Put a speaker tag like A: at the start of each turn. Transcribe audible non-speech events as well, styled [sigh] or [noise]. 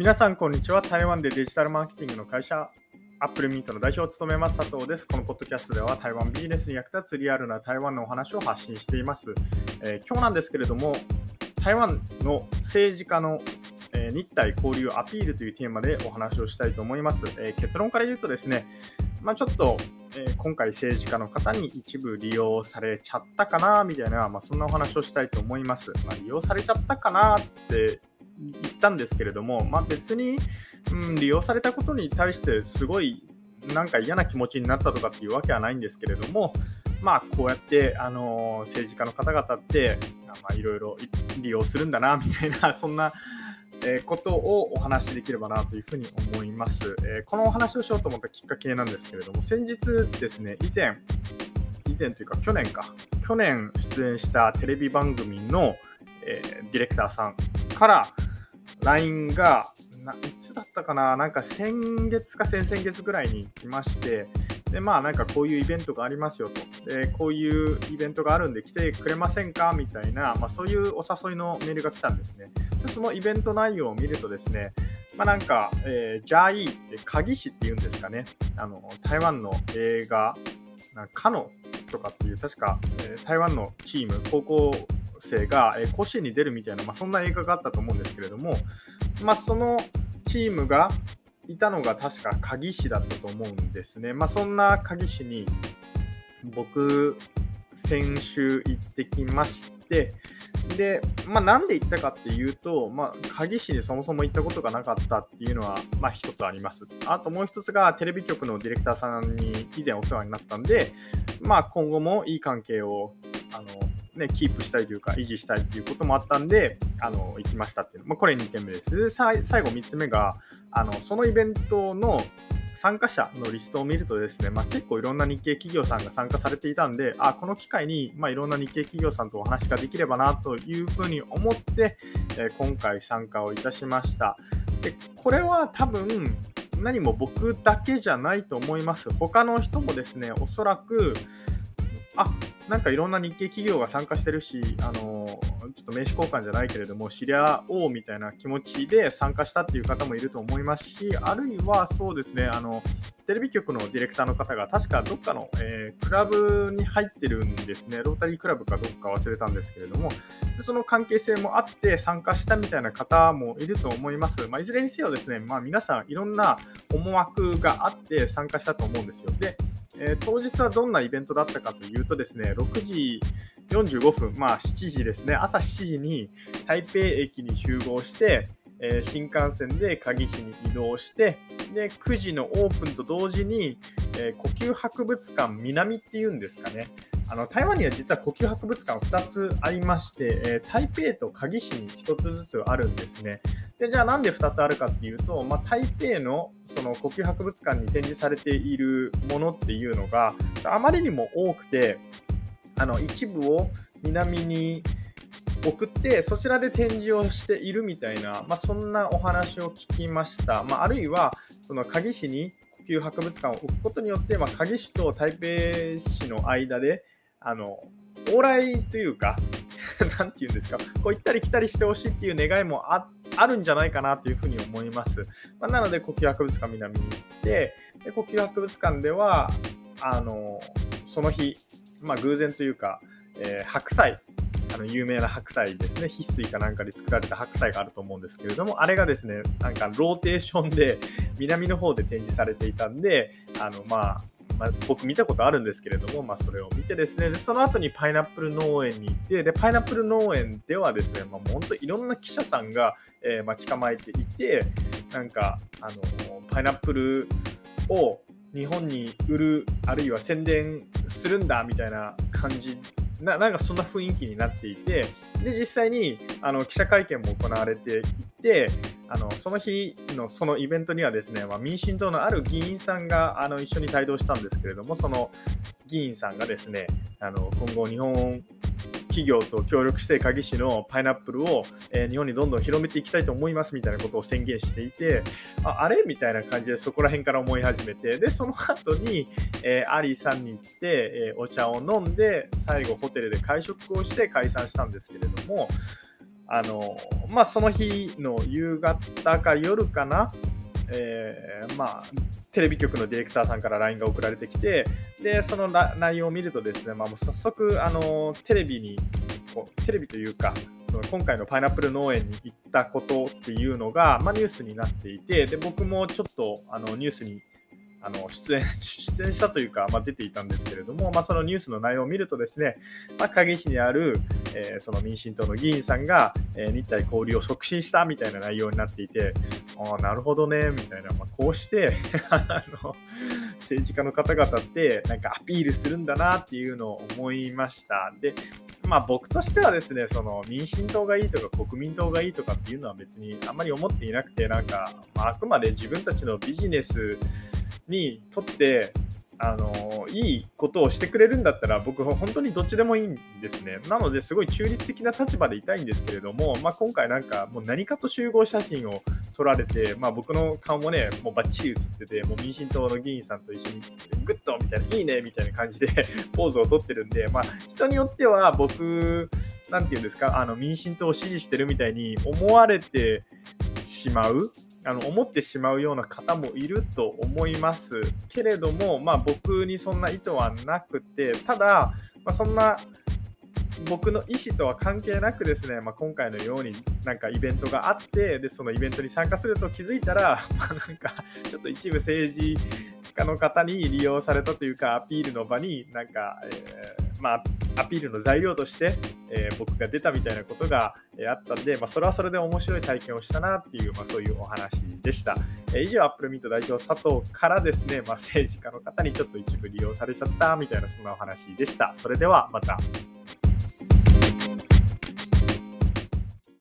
A: 皆さん、こんにちは。台湾でデジタルマーケティングの会社、 applemint の代表を務めます佐藤です。このポッドキャストでは台湾ビジネスに役立つリアルな台湾のお話を発信しています。えー、今日なんですけれども、台湾の政治家のえ日台交流アピールというテーマでお話をしたいと思います。えー、結論から言うとですね、まあ、ちょっと、えー、今回政治家の方に一部利用されちゃったかなみたいな、まあ、そんなお話をしたいと思います。まあ、利用されちゃったかなって言ったんですけれども、まあ、別に、うん、利用されたことに対してすごいなんか嫌な気持ちになったとかっていうわけはないんですけれども、まあ、こうやって、あの政治家の方々って、まあ、いろいろ利用するんだなみたいな、[laughs] そんなえことをお話しできればなというふうに思います、えこのお話をしようと思ったきっかけなんですけれども、先日ですね、以前、以前というか去年か、去年出演したテレビ番組の、えー、ディレクターさんから LINE がいつだったかな、なんか先月か先々月ぐらいに来まして、で、まあなんかこういうイベントがありますよと。で、こういうイベントがあるんで来てくれませんか？みたいな、まあそういうお誘いのメールが来たんですね。でそのイベント内容を見るとですね、まあなんか、えー、ジャーイーって鍵師っていうんですかね。あの、台湾の映画、カノとかっていう、確か、えー、台湾のチーム、高校生が、え、甲子園に出るみたいな、まあ、そんな映画があったと思うんですけれども、まあ、そのチームがいたのが確か鍵師だったと思うんですね。まあ、そんな鍵師に僕、先週行ってきまして、で、まあ、なんで行ったかっていうと、まあ、鍵師にそもそも行ったことがなかったっていうのは、まあ、一つあります。あともう一つが、テレビ局のディレクターさんに以前お世話になったんで、まあ、今後もいい関係を、あの、ね、キープしたいというか、維持したいということもあったんで、あの、行きましたっていう。まあ、これ2点目です。で、最後3つ目が、あの、そのイベントの参加者のリストを見るとですね、まあ、結構いろんな日系企業さんが参加されていたんで、あ、この機会に、まあ、いろんな日系企業さんとお話ができればなというふうに思って、えー、今回参加をいたしました。で、これは多分、何も僕だけじゃないと思います。他の人もですね、おそらく、あなんかいろんな日系企業が参加してるし、あのちょっと名刺交換じゃないけれども、知り合おうみたいな気持ちで参加したっていう方もいると思いますし、あるいはそうですね、あのテレビ局のディレクターの方が、確かどっかの、えー、クラブに入ってるんですね、ロータリークラブかどっか忘れたんですけれども、その関係性もあって参加したみたいな方もいると思います。まあ、いずれにせよですね、まあ、皆さんいろんな思惑があって参加したと思うんですよ。でえー、当日はどんなイベントだったかというとですね、6時45分、まあ7時ですね、朝7時に台北駅に集合して、えー、新幹線で鍵市に移動して、で、9時のオープンと同時に、えー、呼吸博物館南っていうんですかね、あの台湾には実は呼吸博物館2つありまして、えー、台北と鍵市に1つずつあるんですね。でじゃあなんで2つあるかっていうと、まあ、台北のその呼吸博物館に展示されているものっていうのがあまりにも多くてあの一部を南に送ってそちらで展示をしているみたいな、まあ、そんなお話を聞きました、まあ、あるいはその鍵市に呼吸博物館を置くことによって、まあ、鍵市と台北市の間であの往来というか [laughs] なんて言うんですか、こう行ったり来たりしてほしいっていう願いもあってあるんじゃないかなというふうに思います。まあ、なので、呼吸博物館南に行って、で呼吸博物館では、あのその日、まあ、偶然というか、えー、白菜、あの有名な白菜ですね、翡翠かなんかで作られた白菜があると思うんですけれども、あれがですね、なんかローテーションで南の方で展示されていたんで、あのまあ、まあ、僕見たことあるんですけれども、まあ、それを見てですね。でその後にパイナップル農園に行ってでパイナップル農園ではですね、まあ、本当いろんな記者さんが、えー、待ち構えていてなんかあのパイナップルを日本に売るあるいは宣伝するんだみたいな感じななんかそんな雰囲気になっていてで実際にあの記者会見も行われていてあのその日のそのイベントにはですね、まあ、民進党のある議員さんがあの一緒に帯同したんですけれどもその議員さんがですねあの今後日本企業と協力して鍵師のパイナップルを、えー、日本にどんどん広めていきたいと思いますみたいなことを宣言していて、ああれ？みたいな感じでそこら辺から思い始めて、で、その後に、えー、アリーさんに行って、えー、お茶を飲んで、最後ホテルで会食をして解散したんですけれども、あのまあ、その日の夕方か夜かな、えー、まあ、テレビ局のディレクターさんから LINE が送られてきて、で、その内容を見るとですね、まあ、もう早速、あのテレビにこう、テレビというか、その今回のパイナップル農園に行ったことっていうのが、まあ、ニュースになっていて、で僕もちょっとあのニュースにあの出演 [laughs] 出演したというか、まあ、出ていたんですけれども、まあ、そのニュースの内容を見るとですね、まあ、影市にある、えー、その民進党の議員さんが、えー、日体交流を促進したみたいな内容になっていて、ああ、なるほどね、みたいな、まあ、こうして [laughs] あの政治家の方々ってなんかアピールするんだなっていうのを思いました。でまあ、僕としてはですねその民進党がいいとか国民党がいいとかっていうのは別にあんまり思っていなくてなんか、まあ、あくまで自分たちのビジネスにとってあのいいことをしてくれるんだったら僕は本当にどっちでもいいんですね。なのですごい中立的な立場でいたいんですけれども、まあ、今回なんかもう何かと集合写真を撮られて、まあ、僕の顔もねもうバッチリ写っててもう民進党の議員さんと一緒にグッとみたいないいねみたいな感じで [laughs] ポーズを撮ってるんで、まあ、人によっては僕なんていうんですかあの民進党を支持してるみたいに思われてしまうあの思ってしまうような方もいると思います。けれども、まあ、僕にそんな意図はなくてただ、まあ、そんな僕の意思とは関係なくですね、まあ、今回のようになんかイベントがあってでそのイベントに参加すると気づいたら、[laughs] まあ、なんかちょっと一部政治家の方に利用されたというかアピールの場になんか、えー、まあアピールの材料として、えー、僕が出たみたいなことが、え、あったんで、まあ、それはそれで面白い体験をしたなっていう、まあ、そういうお話でした。え、以上、 applemint 代表佐藤からですね、まあ、政治家の方にちょっと一部利用されちゃったみたいなそんなお話でした。それではまた。